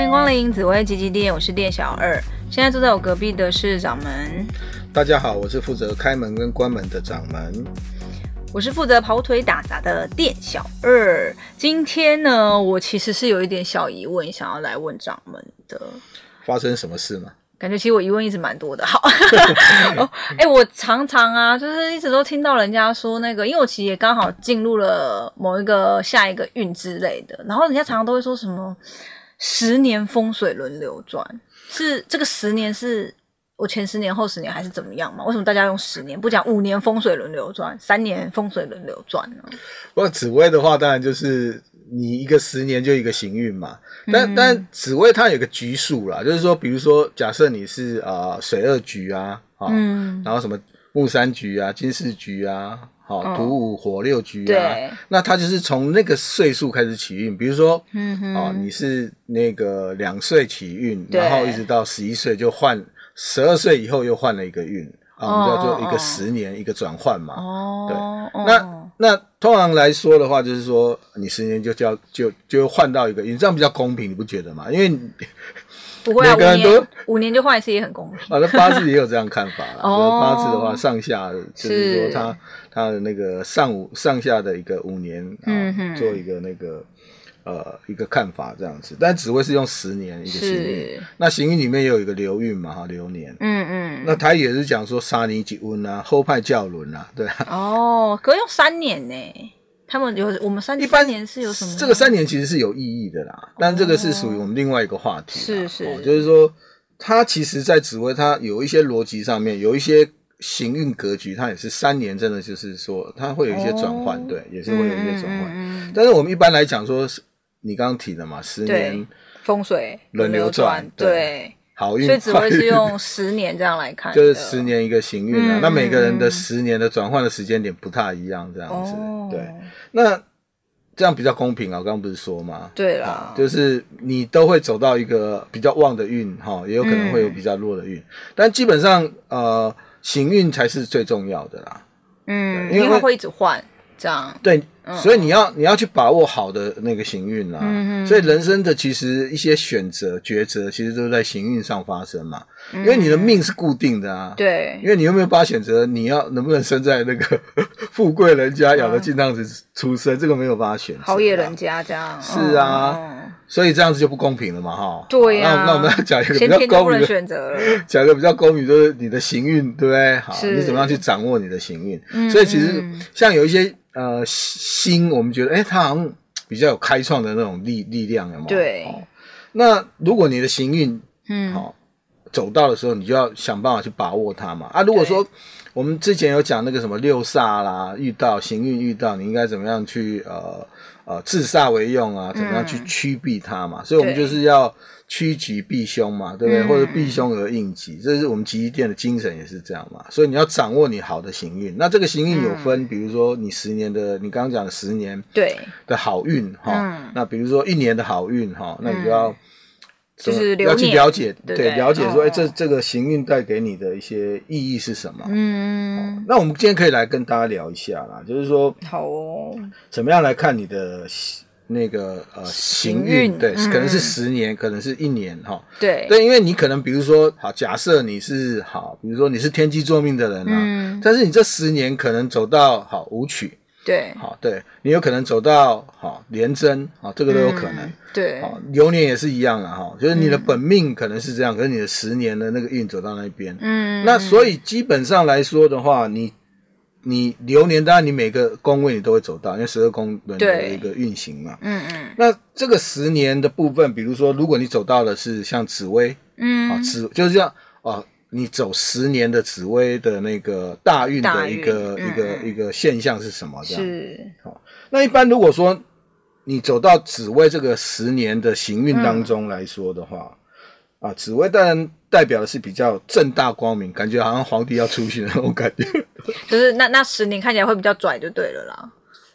欢迎光临紫薇吉吉店，我是店小二。现在坐在我隔壁的是掌门。大家好，我是负责开门跟关门的掌门。我是负责跑腿打杂的店小二。今天呢，我其实是有一点小疑问，想要来问掌门的。发生什么事吗？感觉其实我疑问一直蛮多的。好，哎、欸，我常常啊，就是一直都听到人家说那个，因为我其实也刚好进入了某一个下一个运之类的，然后人家常常都会说什么十年风水轮流转，是这个十年是我前十年后十年还是怎么样嘛？为什么大家用十年不讲五年风水轮流转，三年风水轮流转呢？不过紫薇的话，当然就是。你一个十年就一个行运嘛，但、嗯、但紫薇它有个局数啦，就是说，比如说，假设你是啊、呃、水二局啊，啊、嗯，然后什么木三局啊、金四局啊，好、哦、土五火六局啊，那他就是从那个岁数开始起运，比如说，嗯哼，哦，你是那个两岁起运，然后一直到十一岁就换，十二岁以后又换了一个运，啊，我们叫做一个十年、哦、一个转换嘛，哦，对，那。哦那通常来说的话，就是说你十年就叫就就换到一个，运这样比较公平，你不觉得吗？因为不会啊，每个人都五年就换一次也很公平。啊，那八字也有这样看法啦。哦，八字的话，上下就是说他他的那个上五上下的一个五年啊，做一个那个。呃，一个看法这样子，但紫薇是用十年一个行运，那行运里面也有一个流运嘛，哈，流年，嗯嗯，那他也是讲说杀你几温啊，后派教轮啊，对啊，哦，可用三年呢？他们有我们三一般年是有什么？这个三年其实是有意义的啦，哦、但这个是属于我们另外一个话题，是是、哦，就是说，它其实，在紫微它有一些逻辑上面，有一些行运格局，它也是三年，真的就是说，它会有一些转换，哦、对，也是会有一些转换，但是我们一般来讲说是。你刚刚提的嘛，十年风水轮流转，对，好运，所以只会是用十年这样来看，就是十年一个行运啊。那每个人的十年的转换的时间点不太一样，这样子，对。那这样比较公平啊，我刚刚不是说吗？对啦，就是你都会走到一个比较旺的运哈，也有可能会有比较弱的运，但基本上呃，行运才是最重要的啦。嗯，因为会一直换。这样对，所以你要你要去把握好的那个行运啦。嗯、所以人生的其实一些选择抉择，其实都是在行运上发生嘛。嗯、因为你的命是固定的啊。对。因为你有没有办法选择你要能不能生在那个 富贵人家，养得金汤子出生，嗯、这个没有办法选择。好野人家这样。是啊。嗯、所以这样子就不公平了嘛，哈。对呀、啊。那那我们要讲一个比较公平的选择，讲一个比较公平，就是你的行运，对不对？好，你怎么样去掌握你的行运？嗯、所以其实像有一些。呃，星我们觉得，哎、欸，他好像比较有开创的那种力力量，有没有？对、哦。那如果你的行运，嗯，好、哦，走到的时候，你就要想办法去把握它嘛。啊，如果说我们之前有讲那个什么六煞啦，遇到行运遇到，你应该怎么样去呃呃制煞为用啊？怎么样去趋避它嘛？嗯、所以我们就是要。趋吉避凶嘛，对不对？嗯、或者避凶而应吉，这是我们吉店的精神，也是这样嘛。所以你要掌握你好的行运。那这个行运有分，嗯、比如说你十年的，你刚刚讲的十年对的好运哈。嗯、那比如说一年的好运哈，那你就要、嗯、就是要去了解，对，对，了解说，哎、哦，这这个行运带给你的一些意义是什么？嗯，那我们今天可以来跟大家聊一下啦，就是说，好哦，怎么样来看你的？那个呃行运对，可能是十年，可能是一年哈。对对，因为你可能比如说好，假设你是好，比如说你是天机坐命的人啊，但是你这十年可能走到好武曲，对，好对，你有可能走到好廉贞，好这个都有可能。对，好流年也是一样的哈，就是你的本命可能是这样，可是你的十年的那个运走到那边，嗯，那所以基本上来说的话，你。你流年当然你每个宫位你都会走到，因为十二宫轮的一个运行嘛。嗯嗯。那这个十年的部分，比如说，如果你走到的是像紫薇，嗯，啊紫就是这样啊，你走十年的紫薇的那个大运的一个一个一个现象是什么？这样是。好，那一般如果说你走到紫薇这个十年的行运当中来说的话，啊，紫薇当然代表的是比较正大光明，感觉好像皇帝要出巡的那种感觉。就是那那十年看起来会比较拽，就对了啦。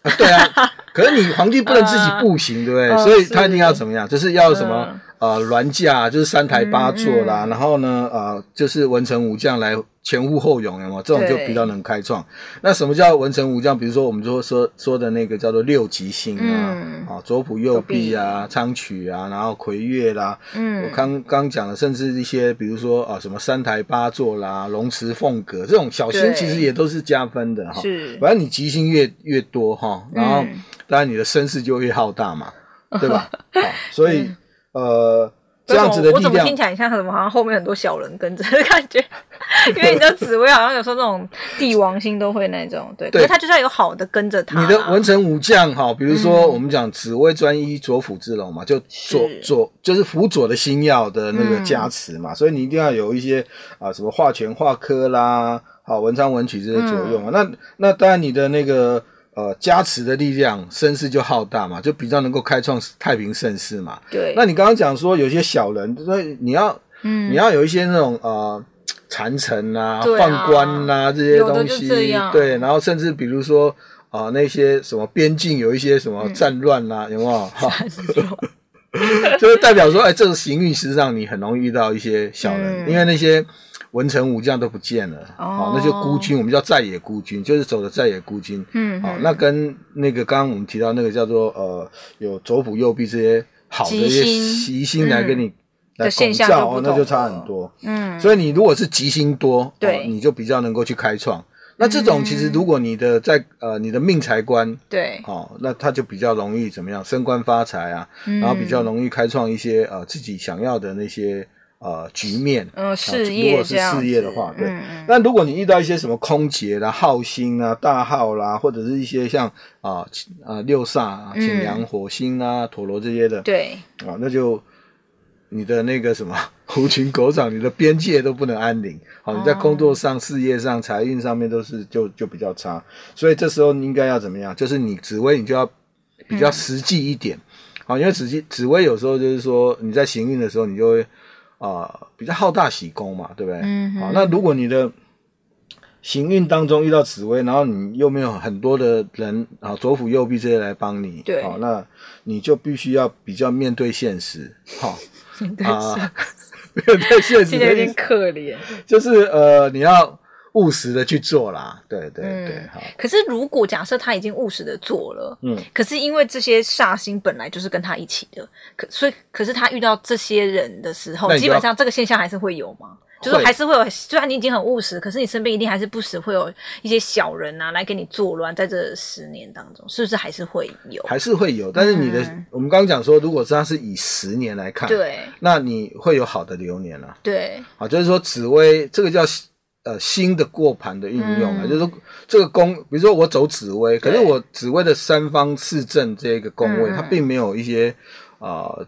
啊对啊，可是你皇帝不能自己步行，对不对？所以他一定要怎么样？就是要什么呃銮驾，就是三台八座啦，嗯嗯、然后呢，呃，就是文臣武将来。前呼后拥，有没有？这种就比较能开创。那什么叫文臣武将？比如说，我们说说说的那个叫做六吉星啊，嗯、啊，左辅右弼啊，昌曲啊，然后魁月啦，嗯，我刚刚讲的，甚至一些比如说啊，什么三台八座啦，龙池凤阁这种小星，其实也都是加分的哈。是，反正你吉星越越多哈，然后当然你的声势就越浩大嘛，嗯、对吧？好，所以、嗯、呃。这样子的力量，我怎么听起来像什么？好像后面很多小人跟着的感觉，因为你的紫薇好像有时候那种帝王星都会那种，对，对，他就是要有好的跟着他。你的文臣武将哈，比如说我们讲紫薇专一左辅之龙嘛，就左左就是辅佐的星耀的那个加持嘛，所以你一定要有一些啊什么化权化科啦，好文昌文曲这些作用啊。那那当然你的那个。呃，加持的力量，声势就浩大嘛，就比较能够开创太平盛世嘛。对。那你刚刚讲说有些小人，所以你要，嗯，你要有一些那种呃谗臣啊、宦官啊这些东西，对。然后甚至比如说啊、呃，那些什么边境有一些什么战乱啊，嗯、有没有？哈。就是代表说，哎，这个行运实际上你很容易遇到一些小人，嗯、因为那些。文臣武将都不见了，哦，那就孤军，我们叫在野孤军，就是走的在野孤军。嗯，好，那跟那个刚刚我们提到那个叫做呃，有左辅右弼这些好的一些吉星。来跟你来拱照，哦，那就差很多。嗯，所以你如果是吉星多，对，你就比较能够去开创。那这种其实如果你的在呃你的命财官对，哦，那他就比较容易怎么样升官发财啊，然后比较容易开创一些呃自己想要的那些。呃，局面，嗯，事业，如果是事业的话，对。那如果你遇到一些什么空劫啦、耗星啊、大耗啦，或者是一些像啊啊六煞啊、擎羊、火星啊、陀螺这些的，对，啊，那就你的那个什么狐群狗掌，你的边界都不能安宁。好，你在工作上、事业上、财运上面都是就就比较差。所以这时候你应该要怎么样？就是你紫薇，你就要比较实际一点。好，因为紫薇紫薇有时候就是说你在行运的时候，你就会。啊、呃，比较好大喜功嘛，对不对？嗯哼。好，那如果你的行运当中遇到紫薇，然后你又没有很多的人啊，左辅右弼这些来帮你，对，好，那你就必须要比较面对现实，好，啊，面对现实，有点可怜，就是呃，你要。务实的去做啦，对对对，好、嗯。可是如果假设他已经务实的做了，嗯，可是因为这些煞星本来就是跟他一起的，可所以可是他遇到这些人的时候，基本上这个现象还是会有吗？就是还是会有，虽然你已经很务实，可是你身边一定还是不时会有一些小人啊来给你作乱，在这十年当中，是不是还是会有？还是会有，但是你的、嗯、我们刚刚讲说，如果是他是以十年来看，对，那你会有好的流年啊，对，好，就是说紫薇这个叫。呃，新的过盘的运用啊，嗯、就是说这个宫，比如说我走紫薇，可是我紫薇的三方四正这个宫位，嗯、它并没有一些啊、呃、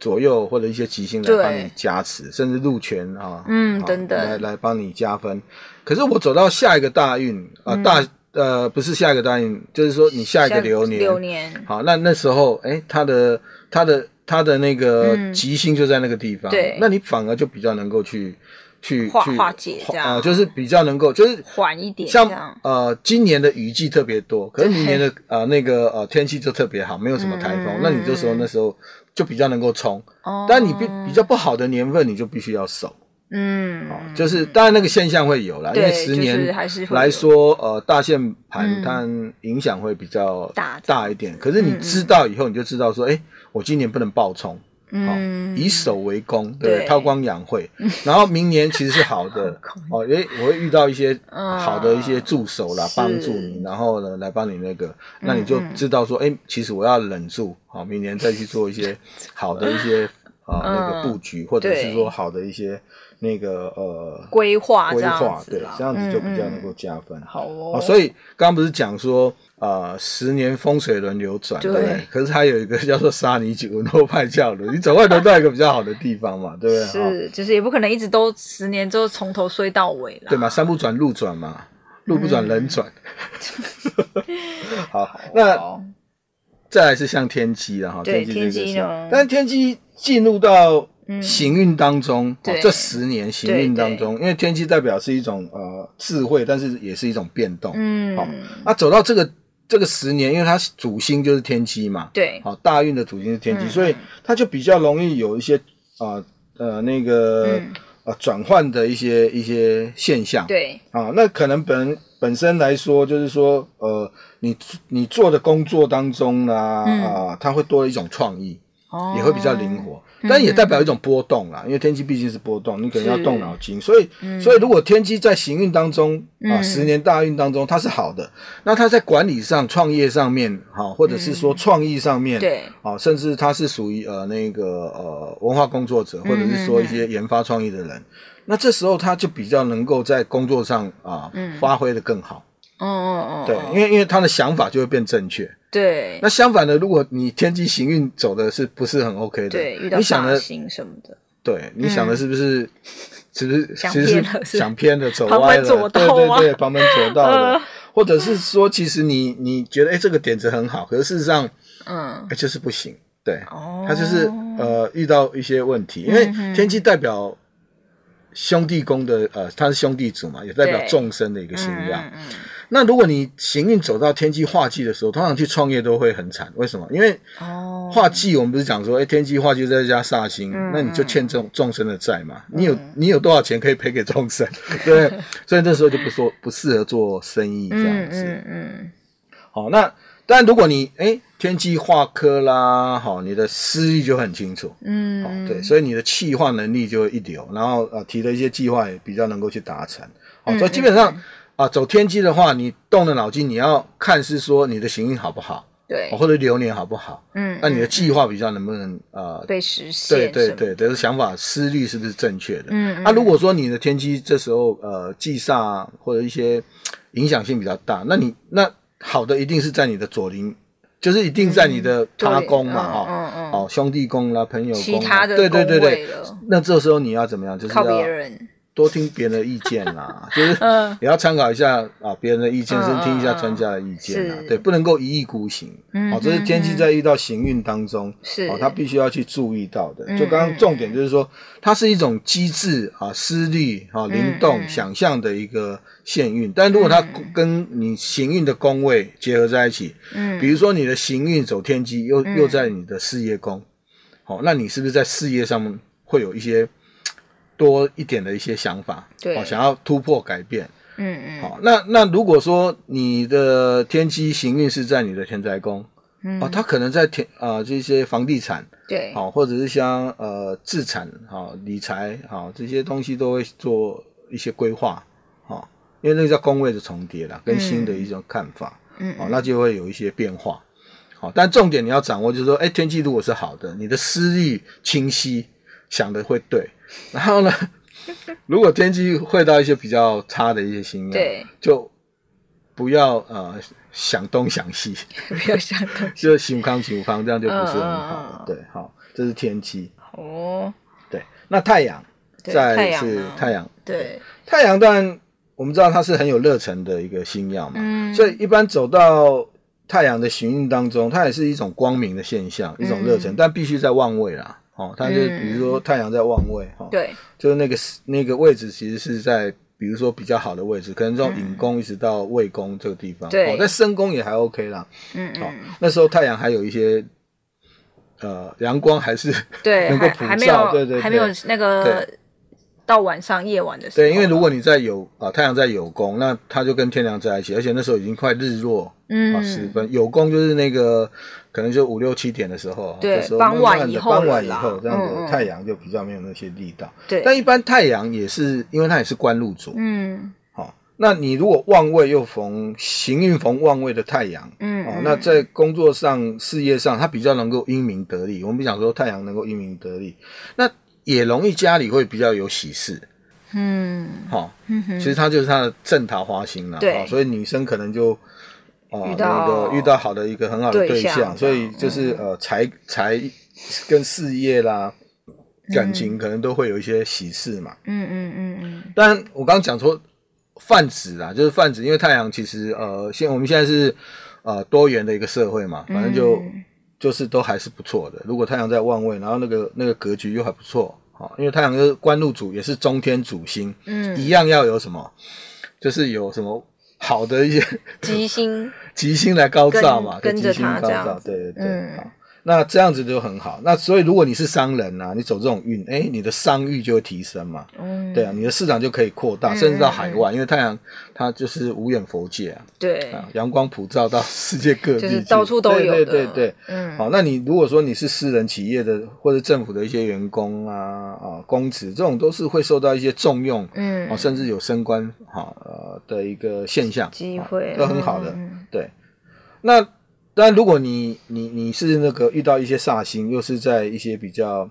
左右或者一些吉星来帮你加持，甚至禄权啊，嗯，等等。来来帮你加分。可是我走到下一个大运啊、呃，大呃不是下一个大运，就是说你下一个流年，流年。好，那那时候哎，他的他的他的那个吉星就在那个地方，嗯、对，那你反而就比较能够去。去化化解这样啊、呃，就是比较能够，就是缓一点。像呃，今年的雨季特别多，可是明年的呃那个呃天气就特别好，没有什么台风，嗯、那你这时候那时候就比较能够冲。哦。但你比比较不好的年份，你就必须要守。嗯。哦，就是当然那个现象会有啦，因为十年来说，呃，大限盘它影响会比较大大一点。可是你知道以后，你就知道说，哎，我今年不能暴冲。嗯，以守为攻，对，韬光养晦。然后明年其实是好的 哦，因为，我会遇到一些好的一些助手啦，帮助你，然后呢来帮你那个，那你就知道说，诶，其实我要忍住，好，明年再去做一些 好的一些啊那个布局，或者是说好的一些那个呃规划规划，对，这样子就比较能够加分。好哦，所以刚刚不是讲说。啊，十年风水轮流转，对不对？可是还有一个叫做沙尼吉文诺派教的，你总会得到一个比较好的地方嘛，对不对？是，就是也不可能一直都十年之后从头衰到尾了，对嘛？山不转路转嘛，路不转人转。好，那再来是像天机了哈，天机这个，但是天机进入到行运当中，这十年行运当中，因为天机代表是一种呃智慧，但是也是一种变动，嗯，好，那走到这个。这个十年，因为它主星就是天机嘛，对，好，大运的主星是天机，嗯、所以它就比较容易有一些啊呃，呃那个、嗯、呃转换的一些一些现象，对，啊，那可能本本身来说，就是说呃，你你做的工作当中呢，啊、嗯。呃，它会多了一种创意，哦、也会比较灵活。但也代表一种波动啦，因为天机毕竟是波动，你可能要动脑筋。所以，所以如果天机在行运当中啊，十年大运当中它是好的，那它在管理上、创业上面，哈，或者是说创意上面，对，啊，甚至它是属于呃那个呃文化工作者，或者是说一些研发创意的人，那这时候他就比较能够在工作上啊发挥的更好。哦哦哦，对，因为因为他的想法就会变正确。对，那相反的，如果你天机行运走的是不是很 OK 的？对，遇到煞星什么的。对，你想的是不是？是不是？想偏了，想偏了，走歪了。对对对，旁门左道的，或者是说，其实你你觉得哎，这个点子很好，可是事实上，嗯，就是不行。对，哦他就是呃遇到一些问题，因为天机代表兄弟宫的呃，他是兄弟组嘛，也代表众生的一个形象。那如果你行运走到天机化忌的时候，通常去创业都会很惨。为什么？因为化忌，我们不是讲说，哎、欸，天机化忌再加煞星，嗯、那你就欠众众生的债嘛。嗯、你有你有多少钱可以赔给众生？对，所以那时候就不说不适合做生意这样子。嗯嗯，嗯好，那但如果你哎、欸、天机化科啦，好，你的思虑就很清楚。嗯，好，对，所以你的气化能力就会一流，然后呃提的一些计划也比较能够去达成。好，所以基本上。啊，走天机的话，你动了脑筋，你要看是说你的行运好不好，对，或者流年好不好，嗯，那你的计划比较能不能呃被实现？对对对，这个想法思虑是不是正确的？嗯，那如果说你的天机这时候呃忌煞或者一些影响性比较大，那你那好的一定是在你的左邻，就是一定在你的他宫嘛，哈，嗯嗯，哦兄弟宫啦，朋友宫，对对对对，那这时候你要怎么样？就是靠别人。多听别人的意见啦，就是也要参考一下啊，别人的意见，甚至听一下专家的意见啦。对，不能够一意孤行。哦，这是天机在遇到行运当中，是哦，他必须要去注意到的。就刚刚重点就是说，它是一种机智啊、思虑啊、灵动、想象的一个限运。但如果它跟你行运的宫位结合在一起，嗯，比如说你的行运走天机，又又在你的事业宫，好，那你是不是在事业上面会有一些？多一点的一些想法，对，哦，想要突破改变，嗯嗯，好，那那如果说你的天机行运是在你的田宅宫，嗯，哦，他可能在天啊、呃、这些房地产，对，好，或者是像呃资产，好理财，好这些东西都会做一些规划，好，因为那个叫宫位的重叠啦，跟新的一种看法，嗯，哦，那就会有一些变化，好，但重点你要掌握就是说，哎，天气如果是好的，你的思虑清晰，想的会对。然后呢，如果天机会到一些比较差的一些星曜，对，就不要呃想东想西，不要想东，就心康心康，这样就不是很好。对，好，这是天机。哦，对，那太阳在是太阳，对，太阳当然我们知道它是很有热忱的一个星耀嘛，嗯，所以一般走到太阳的行运当中，它也是一种光明的现象，一种热忱，但必须在旺位啦。哦，它就比如说太阳在旺位，对，就是那个那个位置其实是在比如说比较好的位置，可能从引宫一直到未宫这个地方，对、嗯，在申宫也还 OK 啦，嗯，好、哦，那时候太阳还有一些呃阳光还是对 能够普照，对对对，还没有那个。到晚上夜晚的时候，对，因为如果你在有啊，太阳在有功，那它就跟天梁在一起，而且那时候已经快日落，嗯，啊时分，有功就是那个可能就五六七点的时候，对，傍晚以后，傍晚以后这样子，太阳就比较没有那些力道，对。但一般太阳也是，因为它也是官禄主，嗯，好，那你如果旺位又逢行运逢旺位的太阳，嗯，哦，那在工作上、事业上，他比较能够英明得利。我们不想说太阳能够英明得利，那。也容易家里会比较有喜事，嗯，好，嗯其实它就是它的正桃花星了，对，所以女生可能就啊那个遇到好的一个很好的对象，所以就是呃财财跟事业啦，感情可能都会有一些喜事嘛，嗯嗯嗯嗯。但我刚刚讲说泛指啊，就是泛指，因为太阳其实呃现我们现在是呃多元的一个社会嘛，反正就。就是都还是不错的。如果太阳在旺位，然后那个那个格局又还不错，好，因为太阳是官禄主，也是中天主星，嗯，一样要有什么，就是有什么好的一些吉星，吉星来高照嘛，跟着他这样，对对对。嗯那这样子就很好。那所以如果你是商人啊，你走这种运，哎，你的商誉就会提升嘛。嗯，对啊，你的市场就可以扩大，甚至到海外，因为太阳它就是无远佛界啊。对啊，阳光普照到世界各地，就是到处都有。对对对。嗯。好，那你如果说你是私人企业的或者政府的一些员工啊啊，公职这种都是会受到一些重用，嗯，啊，甚至有升官哈呃的一个现象，机会都很好的。对，那。但如果你你你是那个遇到一些煞星，又是在一些比较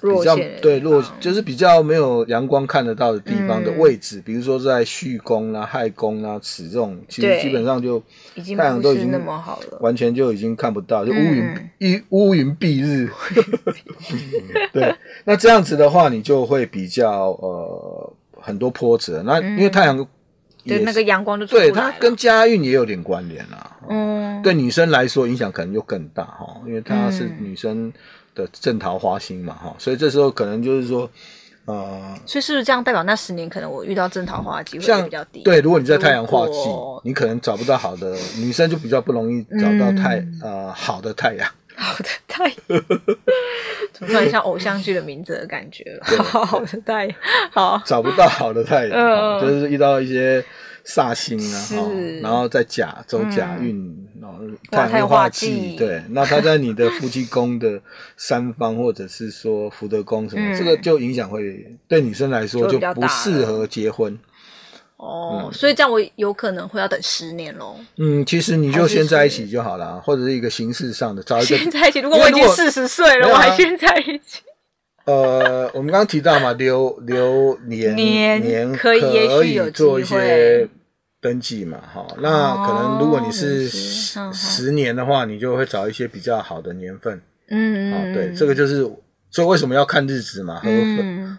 比较对弱，就是比较没有阳光看得到的地方的位置，嗯、比如说在戌宫啊、亥宫啊、此这种，其实基本上就太阳都已经那么好了，完全就已经看不到，就乌云一乌云蔽日。对，那这样子的话，你就会比较呃很多波折。那因为太阳。对，那个阳光就对它跟家运也有点关联啦。嗯，对女生来说影响可能就更大哈，因为它是女生的正桃花星嘛哈，所以这时候可能就是说，呃，所以是不是这样代表那十年可能我遇到正桃花的机会比较低？对，如果你在太阳化忌，你可能找不到好的女生，就比较不容易找到太呃好的太阳。好的太阳，怎么突然像偶像剧的名字的感觉了？好 好的太阳，好。找不到好的太阳，就是遇到一些煞星啊，然后在甲走甲运，然后太阳化忌，对，那他在你的夫妻宫的三方，或者是说福德宫什么，这个就影响会对女生来说就不适合结婚。哦，嗯、所以这样我有可能会要等十年喽。嗯，其实你就先在一起就好了，或者是一个形式上的找一个先在一起。如果我已经四十岁了，我还先在一起。呃，我们刚刚提到嘛，留留年年，年可以可以做一些登记嘛，哈。那可能如果你是十年的话，你就会找一些比较好的年份。嗯嗯。对，这个就是所以为什么要看日子嘛，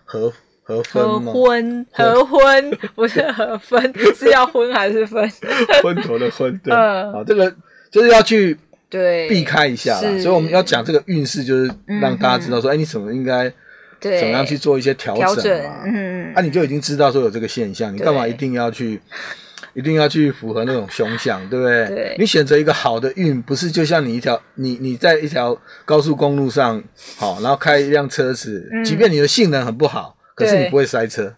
合分合。婚，合婚不是合分，是要婚还是分？婚头的婚，对，好，这个就是要去对避开一下啦。所以我们要讲这个运势，就是让大家知道说，哎，你怎么应该怎么样去做一些调整嘛？嗯，啊，你就已经知道说有这个现象，你干嘛一定要去，一定要去符合那种凶相，对不对？对，你选择一个好的运，不是就像你一条，你你在一条高速公路上，好，然后开一辆车子，即便你的性能很不好。可是你不会塞车，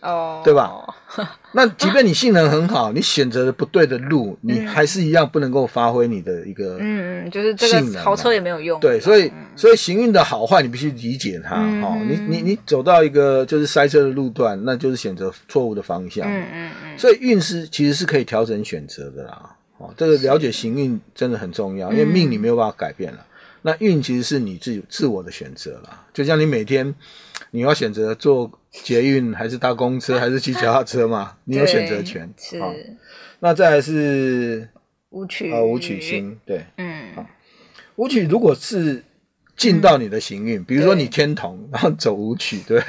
哦，对吧？那即便你性能很好，你选择了不对的路，你还是一样不能够发挥你的一个嗯嗯，就是这个豪车也没有用。对，所以所以行运的好坏，你必须理解它。哈，你你你走到一个就是塞车的路段，那就是选择错误的方向。嗯嗯嗯。所以运势其实是可以调整选择的啦。哦，这个了解行运真的很重要，因为命你没有办法改变了。那运其实是你自己自我的选择啦，就像你每天。你要选择坐捷运还是搭公车还是骑脚踏车嘛？你有选择权。是。那再来是舞曲啊，舞曲星对，嗯，好，武曲如果是进到你的行运，比如说你天同，然后走舞曲，对。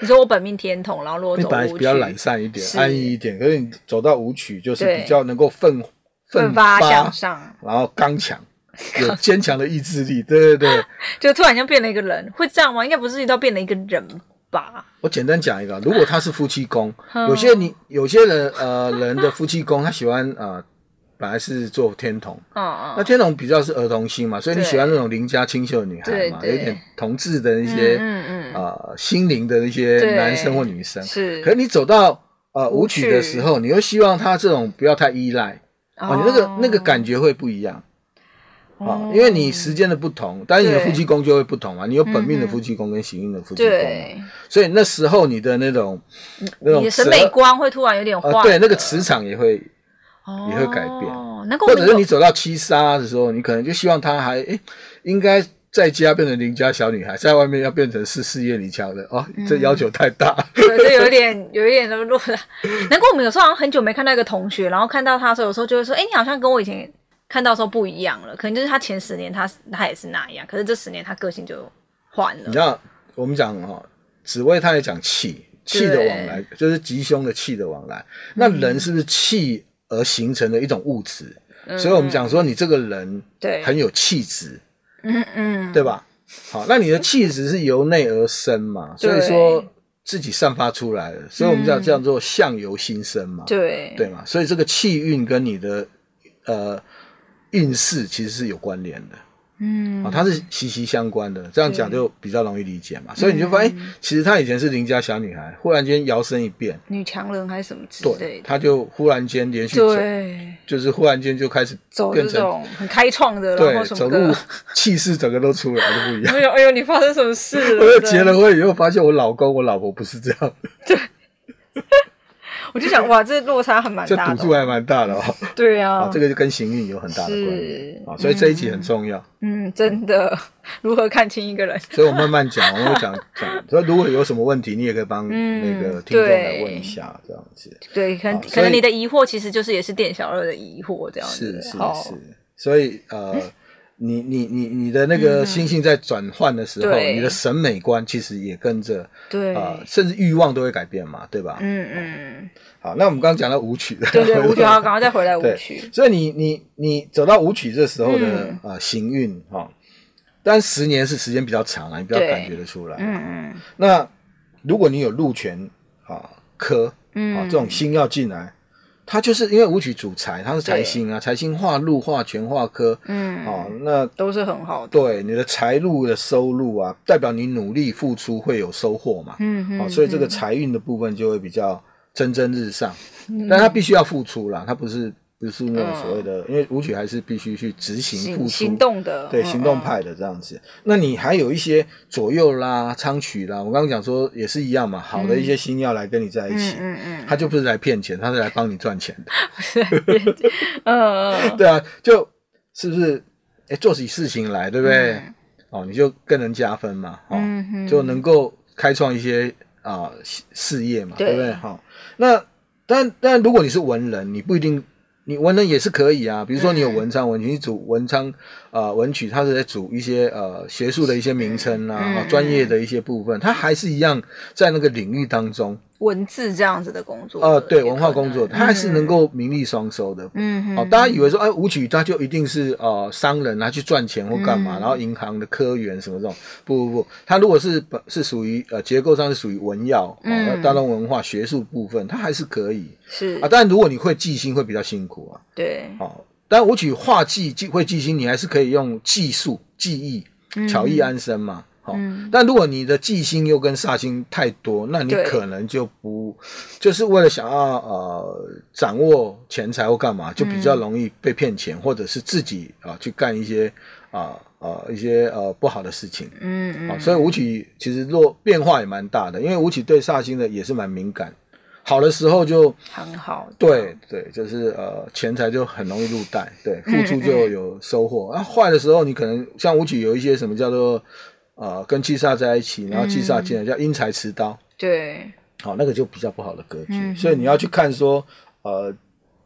你说我本命天同，然后如果走舞曲，比较懒散一点，安逸一点，可是你走到舞曲，就是比较能够奋奋发向上，然后刚强。有坚强的意志力，对对对，就突然间变了一个人，会这样吗？应该不是遇到变了一个人吧？我简单讲一个，如果他是夫妻宫，有些你有些人呃人的夫妻宫，他喜欢呃本来是做天同，哦哦，那天同比较是儿童心嘛，所以你喜欢那种邻家清秀的女孩嘛，有一点同志的那些嗯嗯呃心灵的那些男生或女生，是。可是你走到呃舞曲的时候，你又希望他这种不要太依赖，哦，你那个那个感觉会不一样。啊，因为你时间的不同，但是你的夫妻宫就会不同嘛。你有本命的夫妻宫跟行运的夫妻宫，所以那时候你的那种那种审美观会突然有点换，对，那个磁场也会也会改变。或者是你走到七杀的时候，你可能就希望他还诶应该在家变成邻家小女孩，在外面要变成是事业女强人哦，这要求太大。对，这有一点 有一点那么弱的。难怪我们有时候好像很久没看到一个同学，然后看到他的时候，有时候就会说，哎，你好像跟我以前。看到时候不一样了，可能就是他前十年他他也是那样，可是这十年他个性就换了。你知道我们讲哈，紫薇他也讲气，气的往来就是吉凶的气的往来。那人是不是气而形成的一种物质？嗯、所以我们讲说你这个人对很有气质，嗯嗯，对吧？好，那你的气质是由内而生嘛，所以说自己散发出来的，所以我们叫叫做相由心生嘛，对对嘛，所以这个气运跟你的。呃运势其实是有关联的。嗯，啊，它是息息相关的，这样讲就比较容易理解嘛。所以你就发现，嗯、其实她以前是邻家小女孩，忽然间摇身一变，女强人还是什么之类的，对，她就忽然间连续走，对，就是忽然间就开始走这种很开创的，对，走路气势整个都出来，就不一样。哎呦哎呦，你发生什么事了？我结了婚以后发现我老公我老婆不是这样，对。我就想，哇，这落差还蛮大的，这赌注还蛮大的哦。对啊，啊，这个就跟行运有很大的关系啊，所以这一集很重要。嗯，真的，如何看清一个人？所以我慢慢讲，我会讲讲。所以如果有什么问题，你也可以帮那个听众来问一下，这样子。对，可能可能你的疑惑其实就是也是店小二的疑惑，这样子。是是是，所以呃。你你你你的那个心性在转换的时候，嗯、你的审美观其实也跟着，对啊、呃，甚至欲望都会改变嘛，对吧？嗯嗯。好，那我们刚刚讲到舞曲，对对，舞曲好，赶快再回来舞曲。所以你你你走到舞曲这时候的啊、嗯呃、行运哈，但十年是时间比较长啊，你比较感觉得出来。嗯嗯。那如果你有禄权啊科嗯啊这种星要进来。它就是因为武曲主财，它是财星啊，财星化禄化权化科，嗯，哦，那都是很好的。对你的财路的收入啊，代表你努力付出会有收获嘛，嗯嗯，哦，所以这个财运的部分就会比较蒸蒸日上，嗯、但他必须要付出啦，他不是。不是那种所谓的，嗯、因为舞曲还是必须去执行付出行动的，对，行动派的这样子。嗯、那你还有一些左右啦、昌曲啦，我刚刚讲说也是一样嘛。好的一些星曜来跟你在一起，嗯嗯，他就不是来骗钱，他是来帮你赚钱的。嗯嗯，对啊，就是不是？哎，做起事情来，对不对？嗯、哦，你就更能加分嘛，哦，嗯、就能够开创一些啊、呃、事业嘛，对，对不对？好、哦，那但但如果你是文人，你不一定。你文人也是可以啊，比如说你有文昌文曲，你主文昌啊文曲，它是在主一些呃学术的一些名称啊，专业的一些部分，它还是一样在那个领域当中。文字这样子的工作，呃，对，文化工作，他还是能够名利双收的。嗯，好，大家以为说，哎，舞曲他就一定是呃商人啊，去赚钱或干嘛，然后银行的科员什么这种，不不不，他如果是本是属于呃结构上是属于文曜，嗯，大众文化学术部分，他还是可以。是。啊，但如果你会记心，会比较辛苦啊。对，好，但武曲画技记会记心，你还是可以用技术技艺巧艺安身嘛。嗯，但如果你的忌星又跟煞星太多，那你可能就不就是为了想要呃掌握钱财或干嘛，就比较容易被骗钱，嗯、或者是自己啊、呃、去干一些啊啊、呃、一些呃不好的事情。嗯嗯、呃，所以吴起其实若变化也蛮大的，因为吴起对煞星的也是蛮敏感，好的时候就很好，对对，就是呃钱财就很容易入袋，对，付出就有收获。那、嗯嗯啊、坏的时候，你可能像武曲有一些什么叫做。啊、呃，跟七煞在一起，然后七煞进来、嗯、叫因财持刀，对，好、哦，那个就比较不好的格局，嗯、所以你要去看说，呃，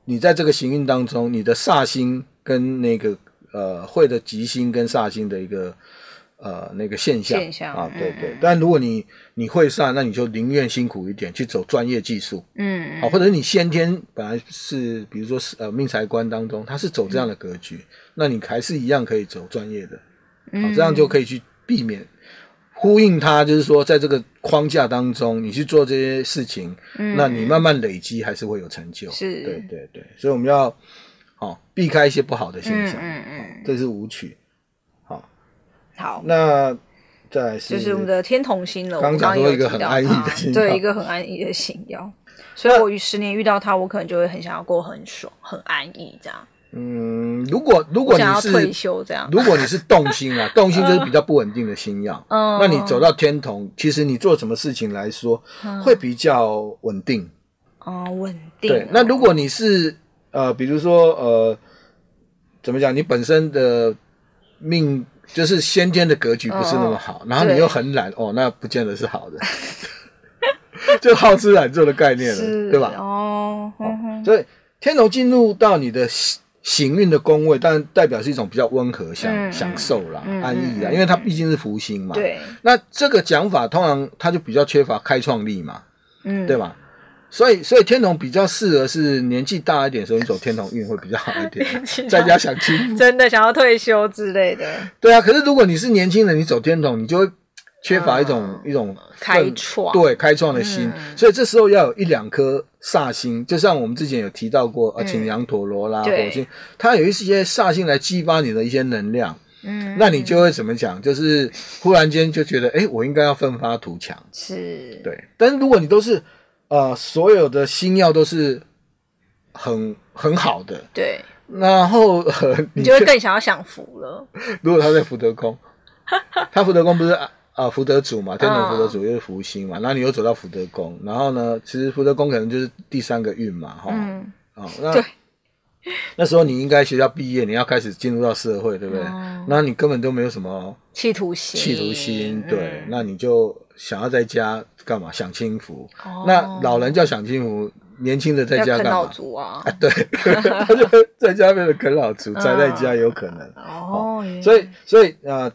你在这个行运当中，你的煞星跟那个呃会的吉星跟煞星的一个呃那个现象，现象啊，对对。嗯、但如果你你会煞，那你就宁愿辛苦一点去走专业技术，嗯，好、哦，或者是你先天本来是，比如说是呃命财官当中，他是走这样的格局，嗯、那你还是一样可以走专业的，好、哦，这样就可以去。避免呼应它，就是说，在这个框架当中，你去做这些事情，嗯、那你慢慢累积还是会有成就。是，对对对，所以我们要好避开一些不好的现象。嗯嗯，嗯，这是舞曲。好，好，那再来是就是我们的天童星了。刚讲说一个很安逸的星，对，一个很安逸的星曜。所以我于十年遇到他，我可能就会很想要过很爽、很安逸这样。嗯，如果如果你是退休这样，如果你是动心啊，动心就是比较不稳定的星曜。嗯，那你走到天同，其实你做什么事情来说会比较稳定。哦，稳定。对，那如果你是呃，比如说呃，怎么讲？你本身的命就是先天的格局不是那么好，然后你又很懒哦，那不见得是好的。就好吃懒做的概念了，对吧？哦，所以天同进入到你的。行运的宫位，当然代表是一种比较温和、享、嗯、享受啦、嗯、安逸啦，嗯、因为它毕竟是福星嘛。对。那这个讲法通常它就比较缺乏开创力嘛，嗯，对吧？所以，所以天童比较适合是年纪大一点的时候，你走天童运会比较好一点。在家想清，真的想要退休之类的。对啊，可是如果你是年轻人，你走天童，你就会缺乏一种、嗯、一种开创，对开创的心、嗯，所以这时候要有一两颗煞星，就像我们之前有提到过，呃、嗯，擎羊陀罗啦，火星，它有一些煞星来激发你的一些能量，嗯，那你就会怎么讲？就是忽然间就觉得，哎、欸，我应该要奋发图强，是，对。但是如果你都是，呃，所有的星曜都是很很好的，对，然后、呃、你就会更想要享福了。如果他在福德宫，他福德宫不是？啊，福德主嘛，天同福德主又是福星嘛，然后你又走到福德宫，然后呢，其实福德宫可能就是第三个运嘛，哈、嗯，哦，那对，那时候你应该学校毕业，你要开始进入到社会，对不对？嗯、那你根本都没有什么企图心，企图心，对、嗯，那你就想要在家干嘛？享清福、哦。那老人叫享清福，年轻的在家干嘛？啃老族啊，啊对，他就在家变成啃老族，宅在家有可能。哦，哦所以，所以啊。呃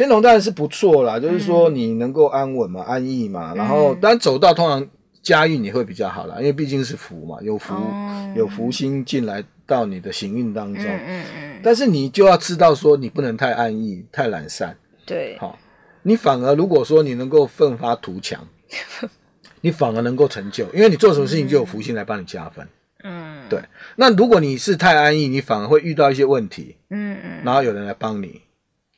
天同当然是不错啦，就是说你能够安稳嘛、嗯、安逸嘛，然后当然走到通常家运也会比较好啦，因为毕竟是福嘛，有福、嗯、有福星进来到你的行运当中。嗯嗯，嗯但是你就要知道说，你不能太安逸、太懒散。对。好，你反而如果说你能够奋发图强，你反而能够成就，因为你做什么事情就有福星来帮你加分。嗯。对。那如果你是太安逸，你反而会遇到一些问题。嗯嗯。然后有人来帮你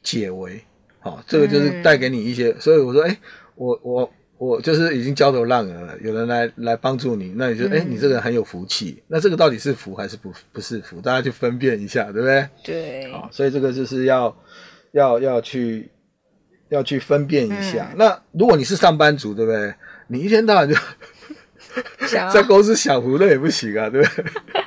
解围。好，这个就是带给你一些，嗯、所以我说，哎、欸，我我我就是已经焦头烂额了，有人来来帮助你，那你就，哎、你这个人很有福气，那这个到底是福还是不不是福？大家去分辨一下，对不对？对。好，所以这个就是要要要去要去分辨一下、嗯。那如果你是上班族，对不对？你一天到晚就在公司享福，那也不行啊，对不对？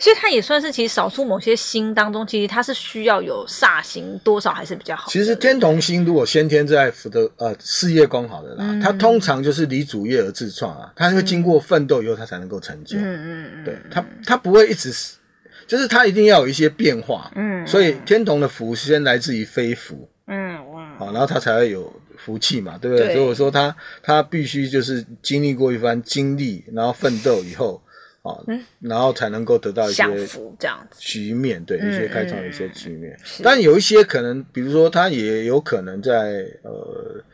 所以它也算是其实少数某些星当中，其实它是需要有煞星多少还是比较好。其实天同星如果先天在福德呃事业宫好的啦，嗯、它通常就是离主业而自创啊，它会经过奋斗以后，它才能够成就。嗯嗯嗯，对，它它不会一直是，就是它一定要有一些变化。嗯，所以天同的福先来自于非福。嗯哇，好，然后它才会有福气嘛，对不对？对，所以我说它它必须就是经历过一番经历，然后奋斗以后。啊、嗯，然后才能够得到一些这样子局面，对、嗯、一些开创一些局面。嗯、但有一些可能，比如说他也有可能在呃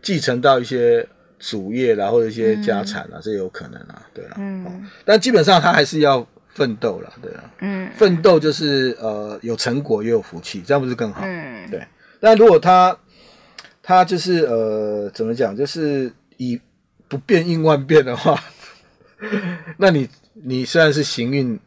继承到一些主业啦，或者一些家产啦，这、嗯、有可能啊，对啊。嗯。但基本上他还是要奋斗了，对啊。嗯。奋斗就是呃有成果也有福气，这样不是更好？嗯。对。但如果他他就是呃怎么讲，就是以不变应万变的话。那你你虽然是行运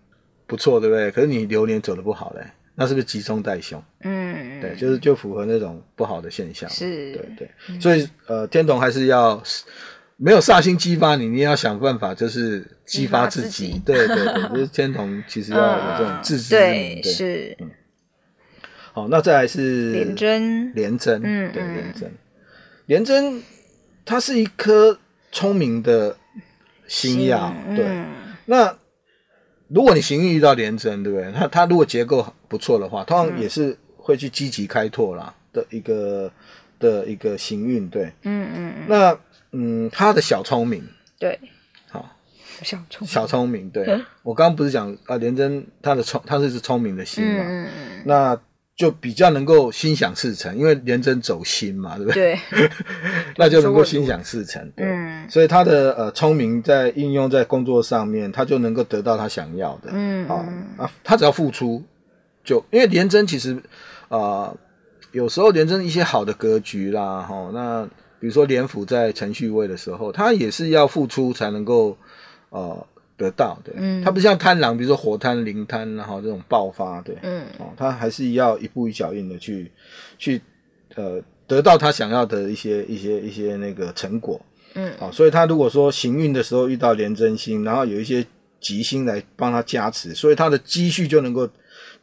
不错，对不对？可是你流年走的不好嘞，那是不是吉凶带凶？嗯，对，就是就符合那种不好的现象。是，对对。所以呃，天童还是要没有煞星激发你，你要想办法就是激发自己。自己对对对，就是天童其实要有这种自制力。对，是。嗯。好，那再来是廉贞。廉贞，嗯，对，廉贞。廉贞，它是一颗聪明的。星曜，对、嗯，那如果你行运遇到廉贞，对不对？他他如果结构不错的话，通常也是会去积极开拓啦的一个、嗯、的一个行运，对，嗯嗯嗯。那嗯，他的小聪明，对，好，小聪小聪明，对、嗯、我刚刚不是讲啊，廉贞他的聪，他是是聪明的星嘛，嗯嗯，那。就比较能够心想事成，因为廉贞走心嘛，对不对？对，那就能够心想事成。嗯，所以他的呃聪明在应用在工作上面，他就能够得到他想要的。嗯，好啊，他只要付出，就因为廉贞其实啊、呃，有时候廉贞一些好的格局啦，哈、哦，那比如说廉府在程序位的时候，他也是要付出才能够呃。得到对，嗯，他不像贪狼，比如说火贪、灵贪，然后这种爆发，对，嗯，哦，他还是要一步一脚印的去，去，呃，得到他想要的一些一些一些那个成果，嗯，好，所以他如果说行运的时候遇到廉贞星，然后有一些吉星来帮他加持，所以他的积蓄就能够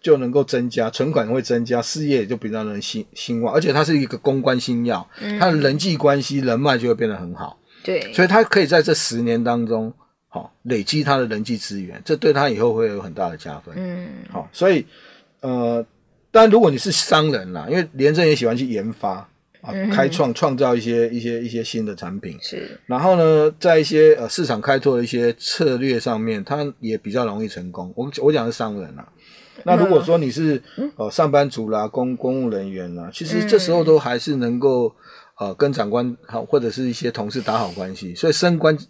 就能够增加，存款会增加，事业也就比较能兴兴旺，而且他是一个公关星曜，嗯，他的人际关系人脉就会变得很好，对，所以他可以在这十年当中。好，累积他的人际资源，这对他以后会有很大的加分。嗯，好，所以呃，但如果你是商人啦，因为廉政也喜欢去研发啊，嗯、开创创造一些一些一些新的产品。是，然后呢，在一些呃市场开拓的一些策略上面，他也比较容易成功。我我讲的是商人啦，那如果说你是呃上班族啦，公公务人员啦，其实这时候都还是能够。呃跟长官好或者是一些同事打好关系，所以升官啊、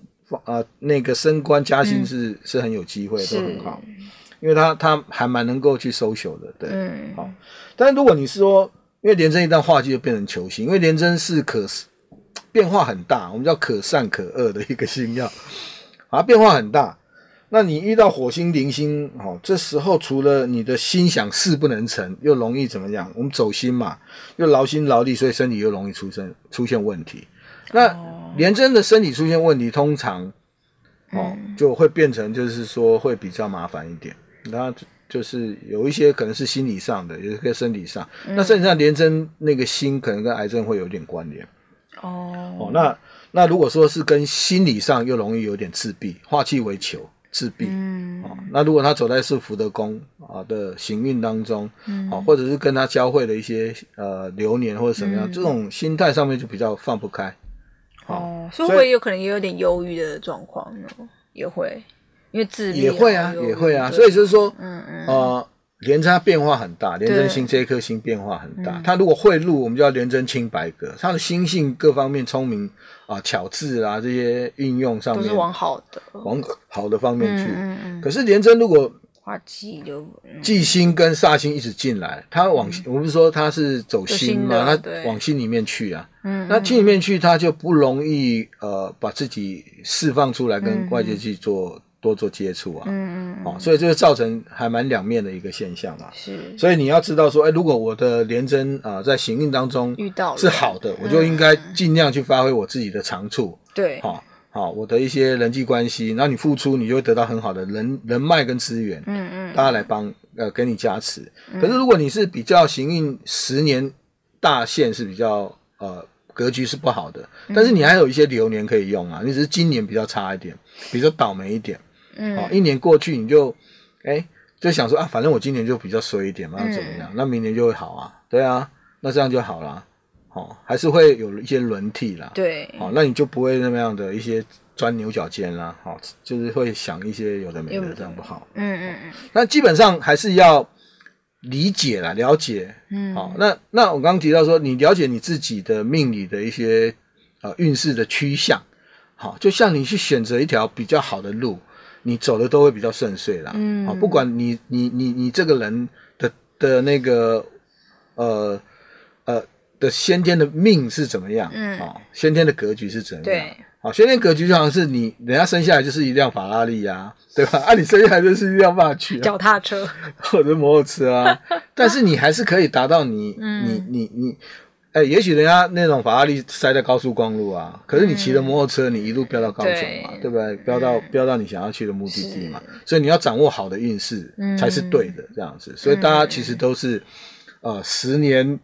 呃、那个升官加薪是、嗯、是很有机会，都很好，因为他他还蛮能够去 social 的，对，嗯、好。但是如果你是说，因为廉贞一旦化忌就变成球星，因为廉贞是可变化很大，我们叫可善可恶的一个星耀，啊，变化很大。那你遇到火星、零星，哦，这时候除了你的心想事不能成，又容易怎么样？我们走心嘛，又劳心劳力，所以身体又容易出生出现问题。那廉贞的身体出现问题，通常哦就会变成就是说会比较麻烦一点。那就是有一些可能是心理上的，有一个身体上。那身体上廉贞那个心可能跟癌症会有点关联。哦哦，那那如果说是跟心理上又容易有点自闭，化气为囚。自闭，嗯，哦，那如果他走在是福德宫啊的行运当中，嗯，哦或者是跟他交汇的一些呃流年或者什么样，嗯、这种心态上面就比较放不开，哦，所以会不会有可能也有点忧郁的状况呢？也会，因为自闭也会啊，也会啊，所以就是说，嗯嗯，呃。廉贞变化很大，廉贞星这一颗星变化很大。他如果会入，我们叫廉贞清白格，他的心性各方面聪明啊、巧智啊这些运用上面都是往好的，往好的方面去。嗯嗯。可是廉贞如果化忌就忌星跟煞星一直进来，他往我不是说他是走心嘛，他往心里面去啊。嗯。那心里面去，他就不容易呃把自己释放出来，跟外界去做。多做接触啊，嗯嗯，哦，所以这个造成还蛮两面的一个现象嘛。是，所以你要知道说，哎，如果我的廉贞啊、呃、在行运当中遇到是好的，我就应该尽量去发挥我自己的长处。对，好，好，我的一些人际关系，然后你付出，你就会得到很好的人人脉跟资源。嗯嗯，大家来帮呃给你加持。可是如果你是比较行运十年大限是比较呃格局是不好的，但是你还有一些流年可以用啊，你只是今年比较差一点，比较倒霉一点。嗯，好，一年过去你就，哎、欸，就想说啊，反正我今年就比较衰一点嘛，那怎么样？嗯、那明年就会好啊，对啊，那这样就好了，好，还是会有一些轮替啦，对，哦，那你就不会那么样的一些钻牛角尖啦，好，就是会想一些有的没的，这样不好，嗯嗯嗯，那基本上还是要理解啦，了解，嗯，好，那那我刚刚提到说，你了解你自己的命理的一些呃运势的趋向，好，就像你去选择一条比较好的路。你走的都会比较顺遂啦，嗯，好，不管你你你你这个人的的那个呃呃的先天的命是怎么样，嗯，好，先天的格局是怎么样，对，好，先天格局就好像是你人家生下来就是一辆法拉利呀，对吧？啊，你生下来就是一辆马去啊，脚踏车或者摩托车啊，但是你还是可以达到你你你你。哎、欸，也许人家那种法拉利塞在高速公路啊，可是你骑着摩托车，你一路飙到高雄嘛，嗯、对不对？飙到飙到你想要去的目的地嘛，所以你要掌握好的运势才是对的，这样子。嗯、所以大家其实都是，呃，十年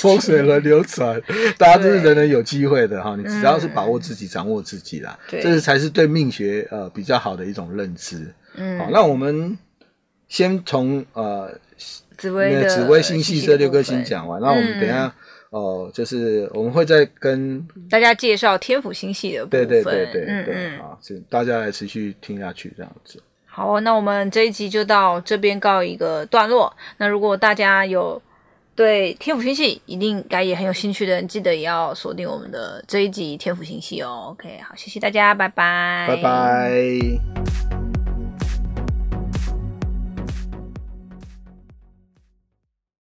风水轮流转，大家都是人人有机会的哈。你只要是把握自己，掌握自己啦，这是才是对命学呃比较好的一种认知。嗯，好，那我们先从呃紫微紫微星系这六颗星讲完，那我们等一下。嗯哦，就是我们会再跟大家介绍天府星系的部分，对对对对对，嗯好，请大家来持续听下去，这样子。好，那我们这一集就到这边告一个段落。那如果大家有对天府星系一定该也很有兴趣的人，记得也要锁定我们的这一集天府星系哦。OK，好，谢谢大家，拜拜，拜拜。